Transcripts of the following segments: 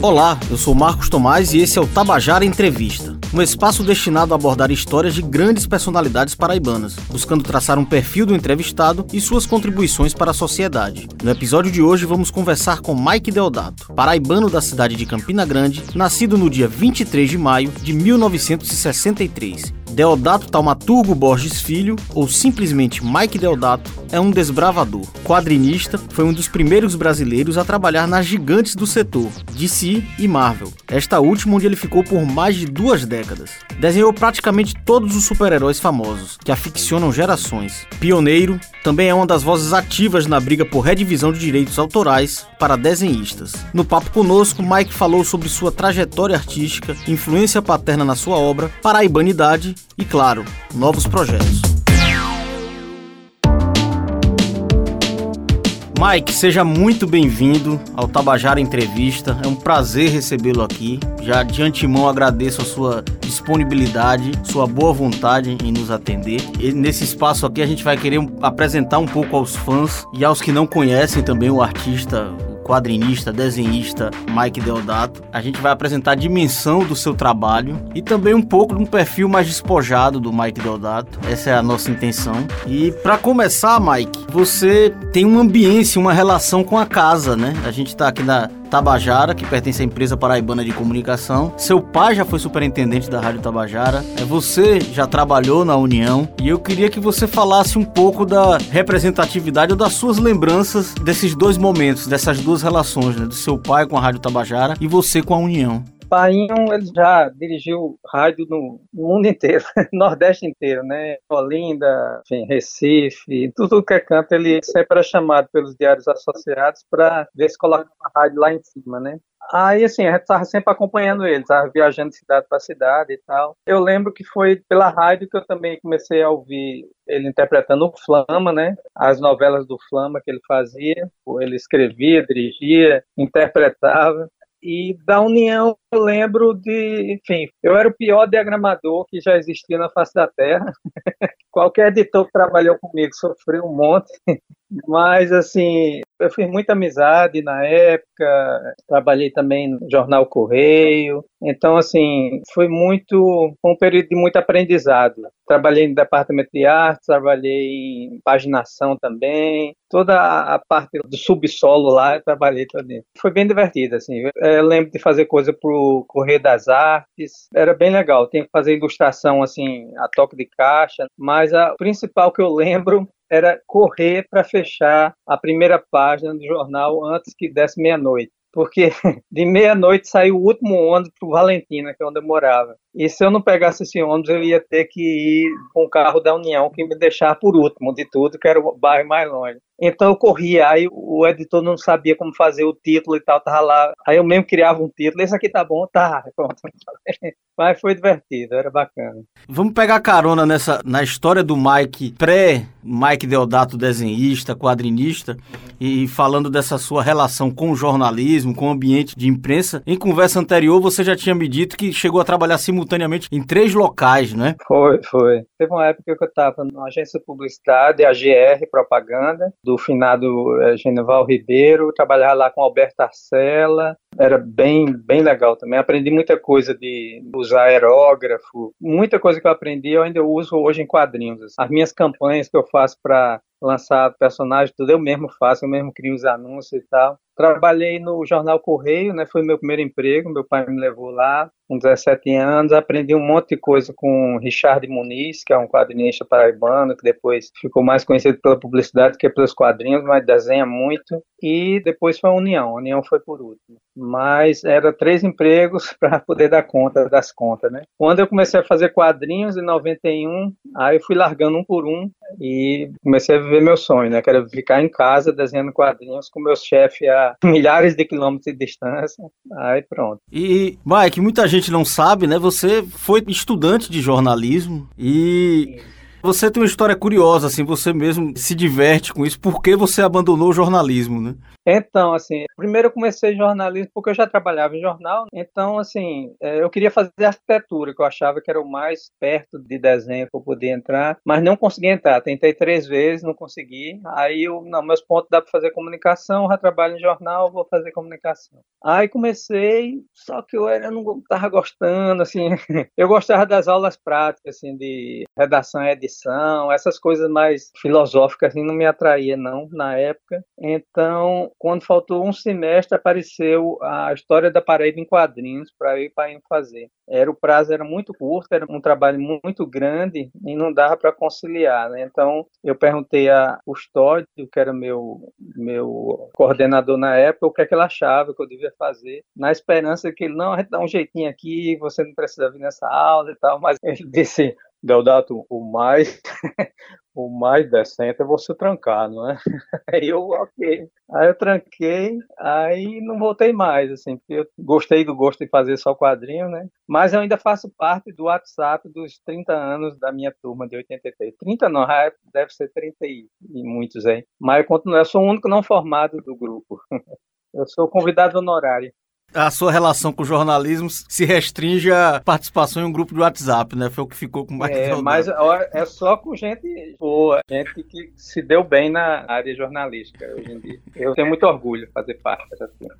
Olá, eu sou Marcos Tomás e esse é o Tabajara Entrevista, um espaço destinado a abordar histórias de grandes personalidades paraibanas, buscando traçar um perfil do entrevistado e suas contribuições para a sociedade. No episódio de hoje vamos conversar com Mike Deodato, paraibano da cidade de Campina Grande, nascido no dia 23 de maio de 1963 Deodato Taumaturgo Borges Filho, ou simplesmente Mike Deodato, é um desbravador. Quadrinista, foi um dos primeiros brasileiros a trabalhar nas gigantes do setor, DC e Marvel. Esta última onde ele ficou por mais de duas décadas. Desenhou praticamente todos os super-heróis famosos, que aficionam gerações. Pioneiro, também é uma das vozes ativas na briga por redivisão de direitos autorais para desenhistas. No papo conosco, Mike falou sobre sua trajetória artística, influência paterna na sua obra, paraibanidade e, claro, novos projetos. Mike, seja muito bem-vindo ao Tabajara Entrevista. É um prazer recebê-lo aqui. Já de antemão agradeço a sua disponibilidade, sua boa vontade em nos atender. E nesse espaço aqui a gente vai querer apresentar um pouco aos fãs e aos que não conhecem também o artista, quadrinista, desenhista Mike Deodato. A gente vai apresentar a dimensão do seu trabalho e também um pouco de um perfil mais despojado do Mike Deodato. Essa é a nossa intenção. E para começar, Mike, você tem uma ambiência, uma relação com a casa, né? A gente tá aqui na Tabajara, que pertence à empresa paraibana de comunicação. Seu pai já foi superintendente da Rádio Tabajara. É você já trabalhou na União e eu queria que você falasse um pouco da representatividade ou das suas lembranças desses dois momentos, dessas duas relações, né, do seu pai com a Rádio Tabajara e você com a União. Painho ele já dirigiu rádio no mundo inteiro, Nordeste inteiro, né? Olinda, enfim, Recife, tudo que é canto, ele sempre era chamado pelos diários associados para ver se colocava a rádio lá em cima, né? Aí, assim, a gente estava sempre acompanhando ele, estava viajando de cidade para cidade e tal. Eu lembro que foi pela rádio que eu também comecei a ouvir ele interpretando o Flama, né? As novelas do Flama que ele fazia. Ele escrevia, dirigia, interpretava. E da União eu lembro de, enfim, eu era o pior diagramador que já existia na face da Terra. Qualquer editor que trabalhou comigo sofreu um monte. Mas, assim, eu fiz muita amizade na época, trabalhei também no Jornal Correio. Então, assim, foi muito, foi um período de muito aprendizado. Trabalhei no departamento de arte, trabalhei em paginação também. Toda a parte do subsolo lá, eu trabalhei também. Foi bem divertido, assim. Eu lembro de fazer coisa pro Correio das Artes. Era bem legal. Tem que fazer ilustração, assim, a toque de caixa. Mas a principal que eu lembro era correr para fechar a primeira página do jornal antes que desse meia-noite. Porque de meia-noite saiu o último ônibus para Valentina, que é onde eu morava. E se eu não pegasse esse ônibus, eu ia ter que ir com o carro da União, que me deixava por último de tudo, que era o bairro mais longe. Então eu corria, aí o editor não sabia como fazer o título e tal, tava lá. Aí eu mesmo criava um título, esse aqui tá bom, tá, pronto. Mas foi divertido, era bacana. Vamos pegar carona nessa na história do Mike pré Mike Deodato desenhista, quadrinista e falando dessa sua relação com o jornalismo, com o ambiente de imprensa. Em conversa anterior você já tinha me dito que chegou a trabalhar simultaneamente em três locais, né? Foi, foi. Teve uma época que eu estava numa agência de publicidade, a GR Propaganda, do finado é, Genival Ribeiro, trabalhava lá com Alberto Arcela, era bem, bem legal também. Aprendi muita coisa de usar aerógrafo, muita coisa que eu aprendi eu ainda uso hoje em quadrinhos. As minhas campanhas que eu faço para lançar personagens, tudo eu mesmo faço, eu mesmo crio os anúncios e tal. Trabalhei no jornal Correio, né? Foi meu primeiro emprego, meu pai me levou lá com 17 anos, aprendi um monte de coisa com Richard Muniz, que é um quadrinista paraibano, que depois ficou mais conhecido pela publicidade que pelos quadrinhos, mas desenha muito. E depois foi a União, a União foi por último. Mas era três empregos para poder dar conta das contas, né? Quando eu comecei a fazer quadrinhos em 91, aí eu fui largando um por um e comecei a viver meu sonho, né? Que era ficar em casa desenhando quadrinhos com meu chefe a milhares de quilômetros de distância. Aí pronto. E, Mike, muita gente não sabe, né? Você foi estudante de jornalismo e. Você tem uma história curiosa, assim, você mesmo se diverte com isso. Por que você abandonou o jornalismo, né? Então, assim, primeiro eu comecei jornalismo porque eu já trabalhava em jornal, então, assim, é, eu queria fazer arquitetura, que eu achava que era o mais perto de desenho que eu podia entrar, mas não consegui entrar. Tentei três vezes, não consegui. Aí, eu, não, meus pontos dá para fazer comunicação, já trabalho em jornal, vou fazer comunicação. Aí comecei, só que eu, era, eu não estava gostando, assim, eu gostava das aulas práticas, assim, de redação e edição, essas coisas mais filosóficas, assim, não me atraía, não, na época. Então, quando faltou um semestre, apareceu a história da parede em quadrinhos para eu ir para fazer. Era o prazo era muito curto, era um trabalho muito grande e não dava para conciliar, né? Então eu perguntei a Custódio, que era meu meu coordenador na época, o que é que ele achava que eu devia fazer, na esperança que ele não, a gente dá um jeitinho aqui, você não precisa vir nessa aula e tal, mas ele disse Deodato, o mais o mais decente é você trancar, não é? Aí eu, ok. Aí eu tranquei, aí não voltei mais, assim, porque eu gostei do gosto de fazer só quadrinho, né? Mas eu ainda faço parte do WhatsApp dos 30 anos da minha turma de 83. 30 não, deve ser 30 e, e muitos aí. Mas eu continuo, eu sou o único não formado do grupo. Eu sou convidado honorário a sua relação com o jornalismo se restringe à participação em um grupo de WhatsApp, né? Foi o que ficou com mais É, mas é só com gente boa, gente que se deu bem na área jornalística hoje em dia. Eu tenho muito orgulho de fazer parte dessa turma.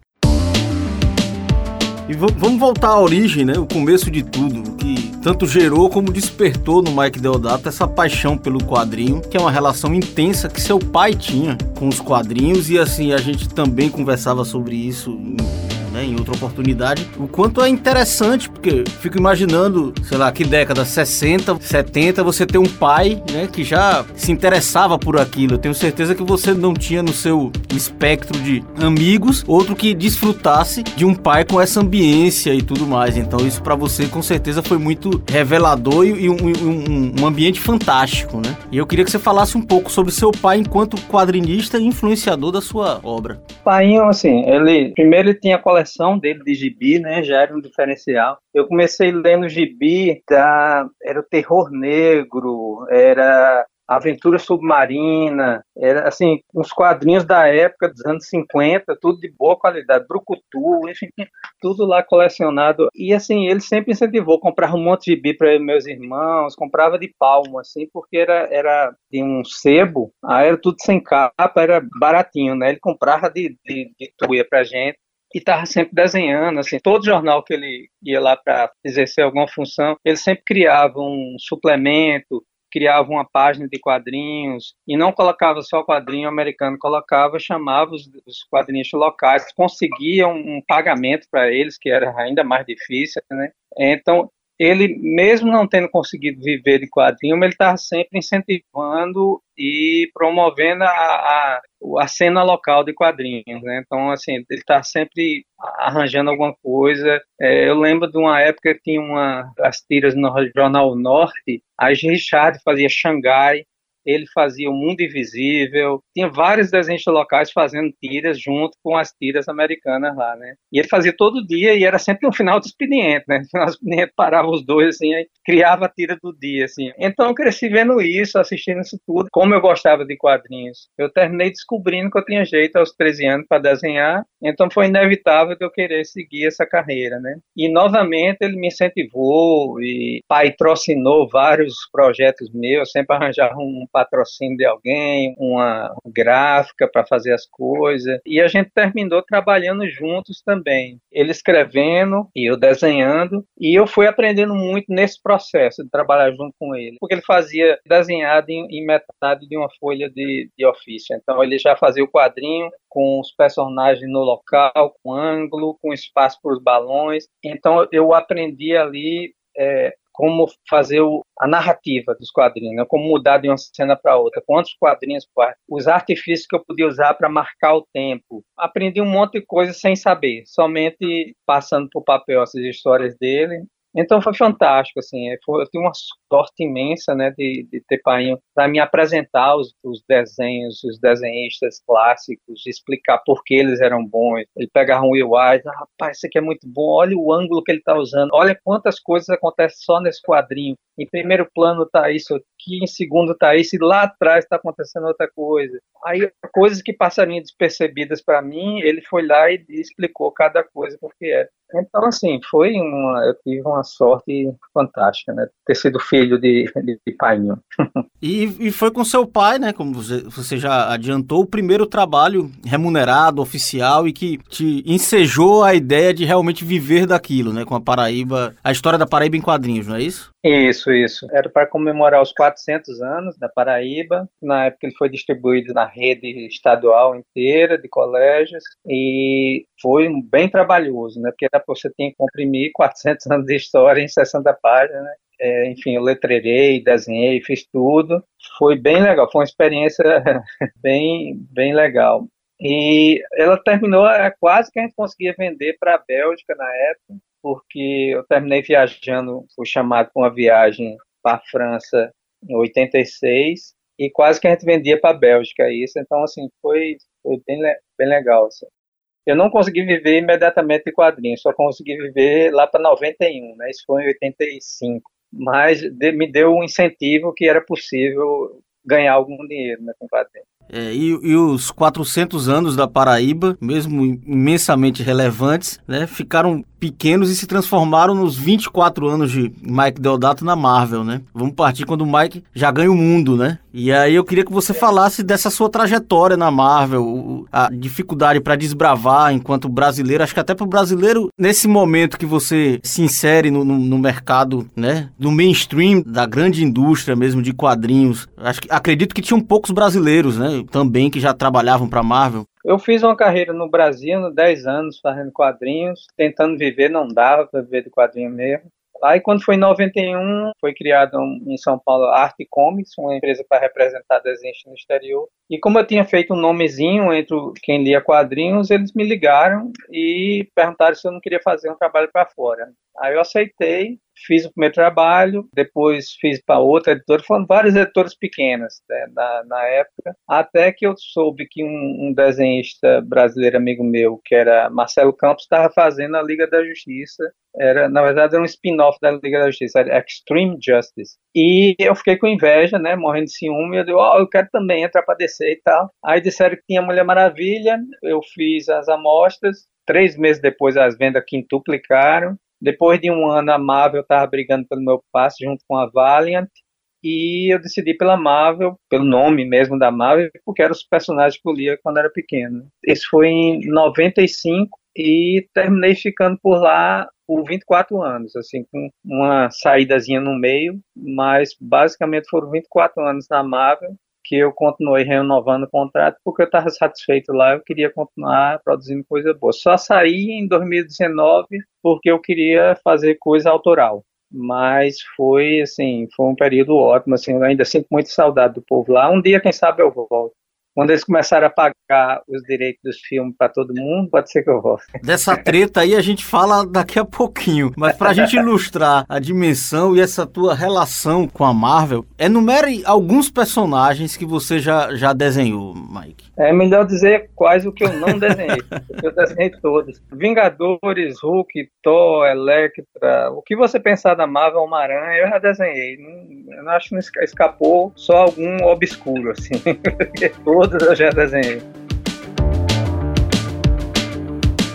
E vamos voltar à origem, né? O começo de tudo, que tanto gerou como despertou no Mike Deodato essa paixão pelo quadrinho, que é uma relação intensa que seu pai tinha com os quadrinhos e assim a gente também conversava sobre isso em né, em outra oportunidade, o quanto é interessante, porque fico imaginando, sei lá, que década, 60, 70, você ter um pai, né, que já se interessava por aquilo. Eu tenho certeza que você não tinha no seu espectro de amigos outro que desfrutasse de um pai com essa ambiência e tudo mais. Então isso para você com certeza foi muito revelador e um, um, um, ambiente fantástico, né? E eu queria que você falasse um pouco sobre seu pai enquanto quadrinista e influenciador da sua obra. Pai, assim, ele primeiro ele tinha coleção coleção dele de gibi, né, já era um diferencial. Eu comecei lendo gibi da era o terror negro, era aventura submarina, era assim, uns quadrinhos da época dos anos 50, tudo de boa qualidade, brucutu, enfim, tudo lá colecionado. E assim, ele sempre incentivou, comprar um monte de gibi para meus irmãos, comprava de palmo assim, porque era era de um sebo, aí era tudo sem capa, era baratinho, né? Ele comprava de, de, de tuia pra gente e estava sempre desenhando, assim, todo jornal que ele ia lá para exercer alguma função, ele sempre criava um suplemento, criava uma página de quadrinhos e não colocava só quadrinho americano, colocava, chamava os, os quadrinhos locais, conseguia um, um pagamento para eles, que era ainda mais difícil, né? Então, ele, mesmo não tendo conseguido viver de quadrinho, ele estava sempre incentivando e promovendo a, a, a, cena local de quadrinhos, né? Então, assim, ele está sempre arranjando alguma coisa. É, eu lembro de uma época que tinha uma, as tiras no Jornal Norte, a Richard fazia Xangai, ele fazia o Mundo Invisível, tinha vários desenhos locais fazendo tiras junto com as tiras americanas lá, né? E ele fazia todo dia e era sempre um final de expediente, né? No final do expediente parava os dois assim, aí criava a tira do dia, assim. Então eu cresci vendo isso, assistindo isso tudo, como eu gostava de quadrinhos. Eu terminei descobrindo que eu tinha jeito aos 13 anos para desenhar, então foi inevitável que eu querer seguir essa carreira, né? E novamente ele me incentivou e patrocinou vários projetos meus, sempre arranjava um patrocínio de alguém, uma gráfica para fazer as coisas. E a gente terminou trabalhando juntos também. Ele escrevendo e eu desenhando. E eu fui aprendendo muito nesse processo de trabalhar junto com ele. Porque ele fazia desenhado em, em metade de uma folha de, de ofício. Então ele já fazia o quadrinho com os personagens no local, com ângulo, com espaço para os balões. Então eu aprendi ali é, como fazer o, a narrativa dos quadrinhos, né? como mudar de uma cena para outra, quantos quadrinhos, os artifícios que eu podia usar para marcar o tempo. Aprendi um monte de coisa sem saber, somente passando por papel essas histórias dele Então foi fantástico, assim, é, eu tive uma sorte imensa, né, de, de ter Painho para me apresentar os, os, desenhos, os desenhistas clássicos, explicar por que eles eram bons. Ele pegava um Will ah, rapaz, isso aqui é muito bom, olha o ângulo que ele está usando, olha quantas coisas acontecem só nesse quadrinho. Em primeiro plano está isso aqui, em segundo está isso, e lá atrás está acontecendo outra coisa. Aí, coisas que passariam despercebidas para mim, ele foi lá e explicou cada coisa porque era. Então, assim, foi uma. Eu tive uma sorte fantástica, né? Ter sido filho de, de, de painho. E, e foi com seu pai, né? Como você, você já adiantou, o primeiro trabalho remunerado, oficial e que te ensejou a ideia de realmente viver daquilo, né? Com a Paraíba, a história da Paraíba em quadrinhos, não é isso? Isso, isso. Era para comemorar os 400 anos da Paraíba. Na época ele foi distribuído na rede estadual inteira de colégios e foi bem trabalhoso, né? Porque você tinha que comprimir 400 anos de história em 60 páginas, né? É, enfim, eu letrerei, desenhei, fiz tudo. Foi bem legal, foi uma experiência bem, bem legal. E ela terminou, quase que a gente conseguia vender para a Bélgica na época, porque eu terminei viajando, fui chamado para uma viagem para a França em 86, e quase que a gente vendia para a Bélgica isso, então assim, foi, foi bem, bem legal. Assim. Eu não consegui viver imediatamente de quadrinhos, só consegui viver lá para 91, né? Isso foi em 85. Mas de, me deu um incentivo que era possível ganhar algum dinheiro né, com quadrinhos. É, e, e, os 400 anos da Paraíba, mesmo imensamente relevantes, né, ficaram pequenos e se transformaram nos 24 anos de Mike Deodato na Marvel, né? Vamos partir quando o Mike já ganha o mundo, né? E aí eu queria que você falasse dessa sua trajetória na Marvel, a dificuldade para desbravar enquanto brasileiro, acho que até para o brasileiro, nesse momento que você se insere no, no, no, mercado, né, no mainstream da grande indústria mesmo de quadrinhos, acho que acredito que tinham poucos brasileiros, né? também que já trabalhavam para Marvel? Eu fiz uma carreira no Brasil, 10 anos fazendo quadrinhos, tentando viver, não dava para viver de quadrinho mesmo. Aí, quando foi em 91, foi criado em São Paulo Arte Comics, uma empresa para representar desenhos no exterior. E como eu tinha feito um nomezinho entre quem lia quadrinhos, eles me ligaram e perguntaram se eu não queria fazer um trabalho para fora. Aí eu aceitei, fiz o primeiro trabalho, depois fiz para outra editora, foram várias editoras pequenas né, na, na, época, até que eu soube que um, um, desenhista brasileiro amigo meu, que era Marcelo Campos, estava fazendo a Liga da Justiça, era, na verdade era um spin-off da Liga da Justiça, era Extreme Justice, e eu fiquei com inveja, né, morrendo de ciúme, eu digo, oh, eu quero também entrar para descer e tal, aí disseram que tinha Mulher Maravilha, eu fiz as amostras, três meses depois as vendas quintuplicaram, depois de um ano, a Marvel estava brigando pelo meu passe junto com a Valiant. E eu decidi pela Marvel, pelo nome mesmo da Marvel, porque eram os personagens que eu lia quando era pequeno. Isso foi em 95 e terminei ficando por lá por 24 anos, assim, com uma saídazinha no meio, mas basicamente foram 24 anos na Marvel que eu continuei renovando o contrato porque eu estava satisfeito lá, eu queria continuar produzindo coisa boa. Só saí em 2019 porque eu queria fazer coisa autoral. Mas foi assim, foi um período ótimo, assim, eu ainda sinto muito saudade do povo lá. Um dia, quem sabe, eu volto. Quando eles começaram a pagar os direitos dos filmes para todo mundo, pode ser que eu volte. Dessa treta aí a gente fala daqui a pouquinho. Mas para a gente ilustrar a dimensão e essa tua relação com a Marvel, enumere alguns personagens que você já, já desenhou, Mike. É melhor dizer quais o que eu não desenhei. eu desenhei todos. Vingadores, Hulk, Thor, Electra, o que você pensar da Marvel, Homem-Aranha, eu já desenhei. Não, eu acho que escapou só algum obscuro, assim. todos eu já desenhei.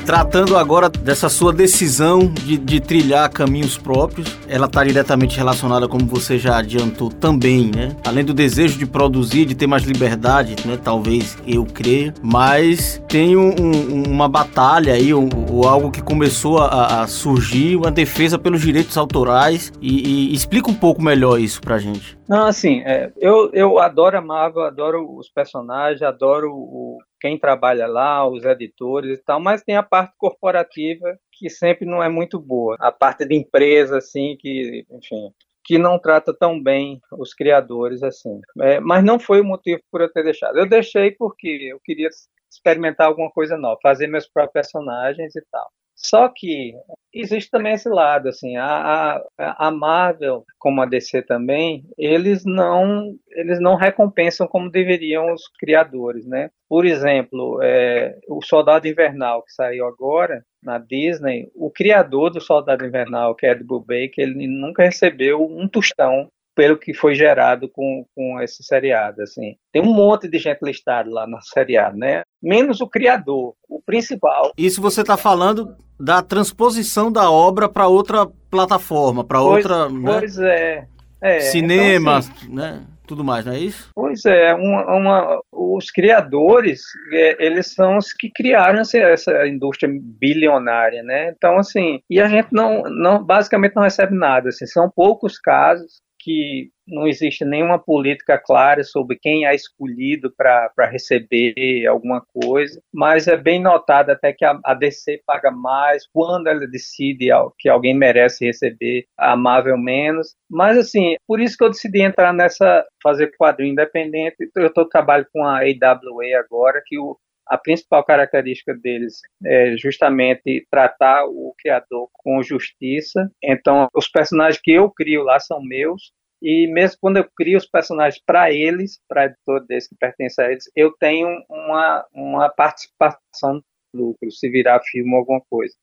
Tratando agora dessa sua decisão de, de trilhar caminhos próprios, ela está diretamente relacionada, como você já adiantou, também, né? Além do desejo de produzir, de ter mais liberdade, né? Talvez eu creia, mas tem um, um, uma batalha aí, ou, ou, algo que começou a, a, surgir, uma defesa pelos direitos autorais, e, e explica um pouco melhor isso pra gente. Não, assim, é, eu, eu adoro a Marvel, adoro os personagens, adoro o, quem trabalha lá, os editores e tal, mas tem a parte corporativa que sempre não é muito boa. A parte de empresa, assim, que, enfim, que não trata tão bem os criadores assim. É, mas não foi o motivo por eu ter deixado. Eu deixei porque eu queria experimentar alguma coisa nova, fazer meus próprios personagens e tal. Só que existe também esse lado, assim, a, a, a, Marvel, como a DC também, eles não, eles não recompensam como deveriam os criadores, né? Por exemplo, é, o Soldado Invernal, que saiu agora na Disney, o criador do Soldado Invernal, que é Ed Brubaker, ele nunca recebeu um tostão pelo que foi gerado com, com esse seriado, assim. Tem um monte de gente listada lá no seriado, né? Menos o criador, o principal. Isso você está falando da transposição da obra para outra plataforma, para outra... Né? Pois é. é. Cinema, então, assim, né? Tudo mais, não é isso? Pois é, uma, uma, os criadores, é, eles são os que criaram essa, essa indústria bilionária, né? Então, assim, e a gente não, não basicamente não recebe nada, assim, são poucos casos, que não existe nenhuma política clara sobre quem é escolhido para receber alguma coisa, mas é bem notado até que a, a, DC paga mais quando ela decide que alguém merece receber, a Marvel menos. Mas assim, por isso que eu decidi entrar nessa, fazer quadrinho independente. Eu estou trabalhando com a AWA agora, que o, a principal característica deles é justamente tratar o criador com justiça. Então, os personagens que eu crio lá são meus, e mesmo quando eu crio os personagens para eles, para editor desse que pertence a eles, eu tenho uma, uma participação no lucro, se virar filme ou alguma coisa.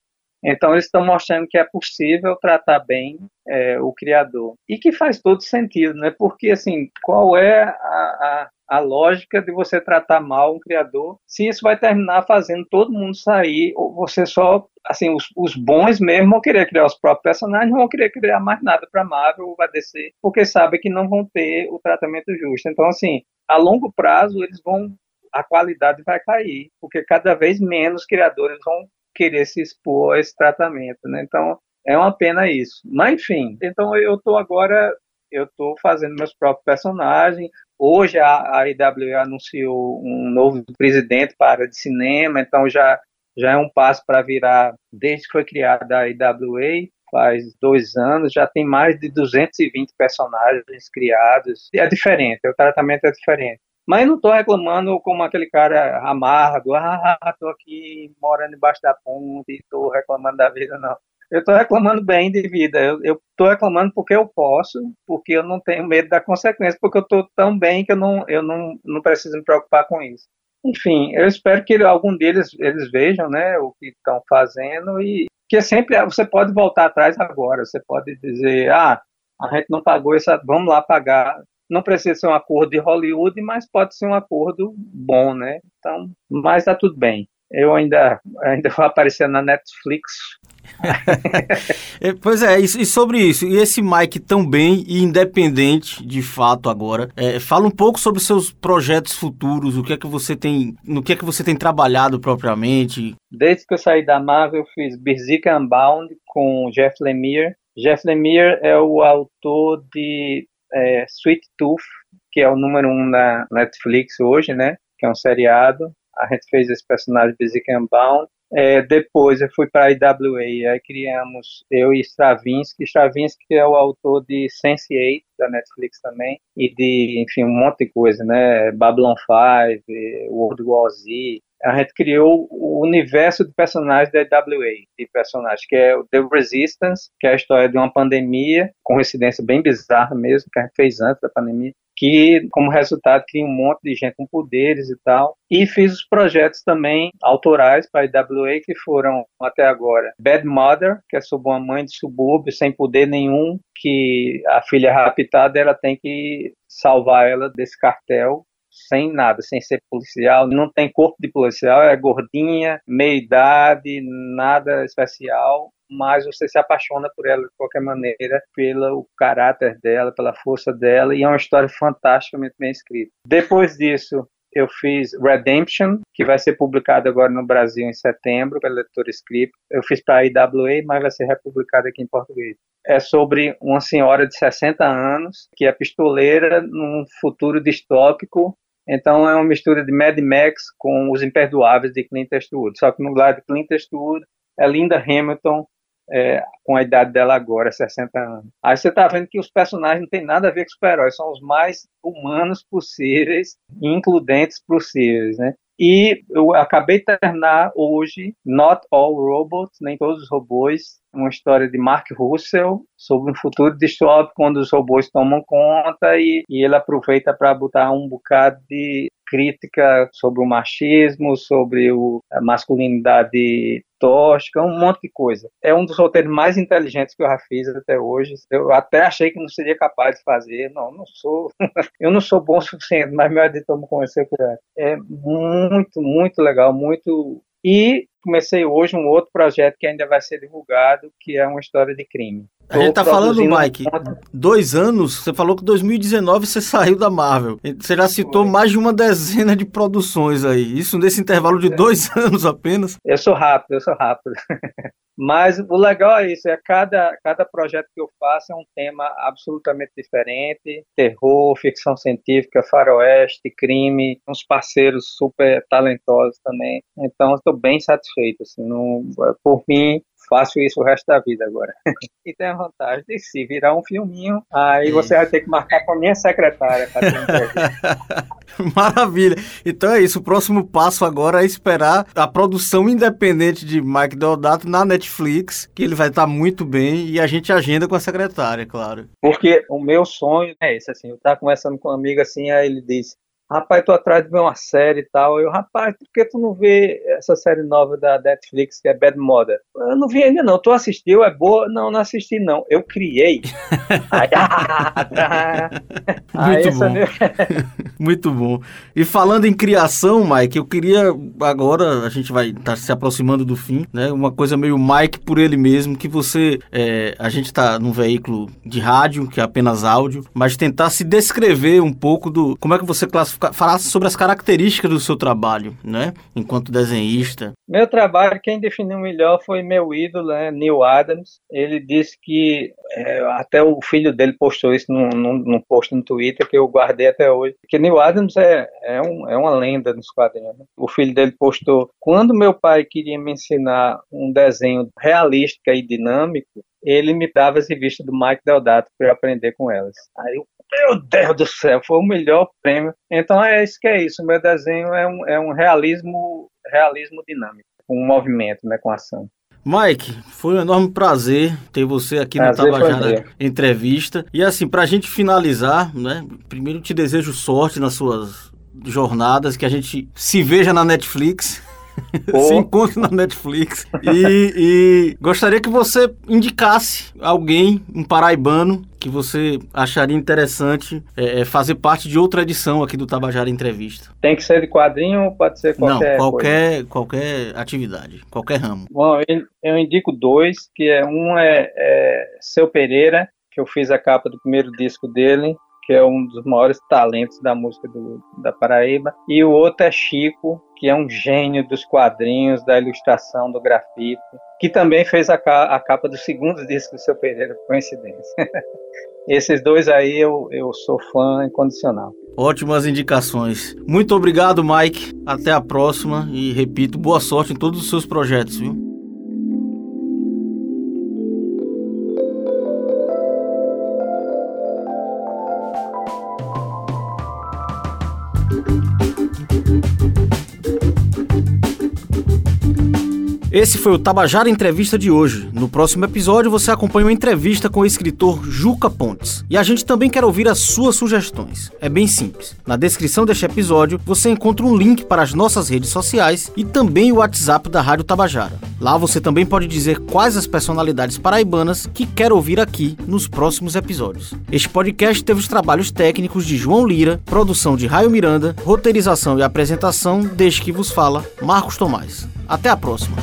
Então, eles estão mostrando que é possível tratar bem é, o criador. E que faz todo sentido, né? Porque, assim, qual é a, a, a, lógica de você tratar mal um criador se isso vai terminar fazendo todo mundo sair, ou você só, assim, os, os bons mesmo vão querer criar os próprios personagens, não vão querer criar mais nada para Marvel ou para DC, porque sabem que não vão ter o tratamento justo. Então, assim, a longo prazo, eles vão a qualidade vai cair, porque cada vez menos criadores vão querer se expor a esse tratamento, né? Então, é uma pena isso. Mas, enfim, então eu estou agora, eu estou fazendo meus próprios personagens. Hoje a, a IWA anunciou um novo presidente para a área de cinema, então já, já é um passo para virar, desde que foi criada a IWA, faz dois anos, já tem mais de 220 personagens criados. É diferente, o tratamento é diferente. Mas não estou reclamando como aquele cara amargo, ah, estou aqui morando embaixo da ponte e estou reclamando da vida, não. Eu estou reclamando bem de vida. Eu estou reclamando porque eu posso, porque eu não tenho medo da consequência, porque eu estou tão bem que eu não, eu não, não preciso me preocupar com isso. Enfim, eu espero que algum deles eles vejam, né, o que estão fazendo e que sempre você pode voltar atrás agora. Você pode dizer, ah, a gente não pagou essa, vamos lá pagar não precisa ser um acordo de Hollywood, mas pode ser um acordo bom, né? Então, mas tá tudo bem. Eu ainda, ainda vou aparecer na Netflix. Pois é, e, sobre isso, e esse Mike tão bem e independente de fato agora, é, fala um pouco sobre seus projetos futuros, o que é que você tem, no que é que você tem trabalhado propriamente. Desde que eu saí da Marvel, eu fiz Berserk Unbound com Jeff Lemire. Jeff Lemire é o autor de é, Sweet Tooth, que é o número um na Netflix hoje, né? Que é um seriado. A gente fez esse personagem Basic Unbound. É, depois eu fui para a IWA, aí criamos eu e Stravinsky. Stravinsky é o autor de Sense8, da Netflix também, e de, enfim, um monte de coisa, né? Babylon 5, World War Z, a gente criou o universo de personagens da AWA, de personagens, que é o The Resistance, que é a história de uma pandemia, com residência bem bizarra mesmo, que a gente fez antes da pandemia, que, como resultado, cria um monte de gente com poderes e tal. E fiz os projetos também autorais para a AWA, que foram, até agora, Bad Mother, que é sobre uma mãe de subúrbio, sem poder nenhum, que a filha raptada, ela tem que salvar ela desse cartel sem nada, sem ser policial, não tem corpo de policial, é gordinha, meia idade, nada especial, mas você se apaixona por ela de qualquer maneira, pelo caráter dela, pela força dela, e é uma história fantasticamente bem escrita. Depois disso, eu fiz Redemption, que vai ser publicado agora no Brasil em setembro pela editora Script. Eu fiz para a IWA, mas vai ser republicado aqui em português. É sobre uma senhora de 60 anos que é pistoleira num futuro distópico então é uma mistura de Mad Max com Os Imperdoáveis de Clint Eastwood. Só que no lado de Clint Eastwood é Linda Hamilton é, com a idade dela agora, 60 anos. Aí você está vendo que os personagens não têm nada a ver com super-heróis, são os mais humanos possíveis, includentes possíveis, né? E eu acabei de terminar hoje Not All Robots, nem todos os robôs, uma história de Mark Russell sobre um futuro distópico quando os robôs tomam conta e, e ele aproveita para botar um bocado de crítica sobre o machismo, sobre o, a masculinidade tóxica, um monte de coisa. É um dos roteiros mais inteligentes que eu já fiz até hoje. Eu até achei que não seria capaz de fazer. Não, não sou. eu não sou bom o suficiente, mas meu editor me conheceu é. É muito, muito legal, muito e comecei hoje um outro projeto que ainda vai ser divulgado, que é uma história de crime. A gente tá falando, Mike, dois anos, você falou que 2019 você saiu da Marvel. Você já citou Foi. mais de uma dezena de produções aí. Isso nesse intervalo de é. dois anos apenas. Eu sou rápido, eu sou rápido. Mas o legal é isso, é cada, cada projeto que eu faço é um tema absolutamente diferente, terror, ficção científica, faroeste, crime, uns parceiros super talentosos também. Então, estou bem satisfeito, assim, não, por mim, faço isso o resto da vida agora. e tem a vantagem de se virar um filminho, aí você vai ter que marcar com a minha secretária Maravilha. Então é isso. O próximo passo agora é esperar a produção independente de Mike Deodato na Netflix, que ele vai estar muito bem e a gente agenda com a secretária, claro. Porque o meu sonho é esse, assim, eu estava conversando com um amigo assim, aí ele disse, rapaz, tô atrás de ver uma série e tal. Eu, rapaz, por que tu não vê essa série nova da Netflix que é Bad Mother? Eu não vi ainda não. Tu assistiu? É boa? Não, não assisti não. Eu criei. Aí, ah, Muito bom. Muito bom. E falando em criação, Mike, eu queria agora, a gente vai estar tá se aproximando do fim, né? Uma coisa meio Mike por ele mesmo, que você, é, a gente está num veículo de rádio, que é apenas áudio, mas tentar se descrever um pouco do, como é que você classifica falasse sobre as características do seu trabalho, né? Enquanto desenhista. Meu trabalho, quem definiu melhor foi meu ídolo, né? Neil Adams. Ele disse que é, até o filho dele postou isso num, num, num, post no Twitter que eu guardei até hoje. Que Neil Adams é, é, um, é uma lenda nos quadrinhos. Né? O filho dele postou: quando meu pai queria me ensinar um desenho realístico e dinâmico, ele me dava as revistas do Mike Deodato para eu aprender com elas. Aí eu meu Deus do céu, foi o melhor prêmio. Então é isso que é isso. O meu desenho é um, é um realismo, realismo dinâmico, com um movimento, né, com ação. Mike, foi um enorme prazer ter você aqui prazer no Tabajara Entrevista. E assim, para a gente finalizar, né? Primeiro te desejo sorte nas suas jornadas, que a gente se veja na Netflix. se encontre na Netflix. E, e, gostaria que você indicasse alguém, um paraibano, que você acharia interessante é, é, fazer parte de outra edição aqui do Tabajara Entrevista. Tem que ser de quadrinho ou pode ser qualquer Não, qualquer, coisa? qualquer atividade, qualquer ramo. Bom, eu, eu indico dois, que é um é, é Seu Pereira, que eu fiz a capa do primeiro disco dele, que é um dos maiores talentos da música do, da Paraíba, e o outro é Chico, que é um gênio dos quadrinhos, da ilustração, do grafite, que também fez a, a capa do segundo disco do seu Pereira, coincidência. Esses dois aí eu, eu sou fã incondicional. Ótimas indicações. Muito obrigado, Mike. Até a próxima e repito, boa sorte em todos os seus projetos, viu? Esse foi o Tabajara Entrevista de hoje. No próximo episódio você acompanha uma entrevista com o escritor Juca Pontes. E a gente também quer ouvir as suas sugestões. É bem simples. Na descrição deste episódio você encontra um link para as nossas redes sociais e também o WhatsApp da Rádio Tabajara. Lá você também pode dizer quais as personalidades paraibanas que quer ouvir aqui nos próximos episódios. Este podcast teve os trabalhos técnicos de João Lira, produção de Raio Miranda, roteirização e apresentação desde que vos fala Marcos Tomás. Até a próxima.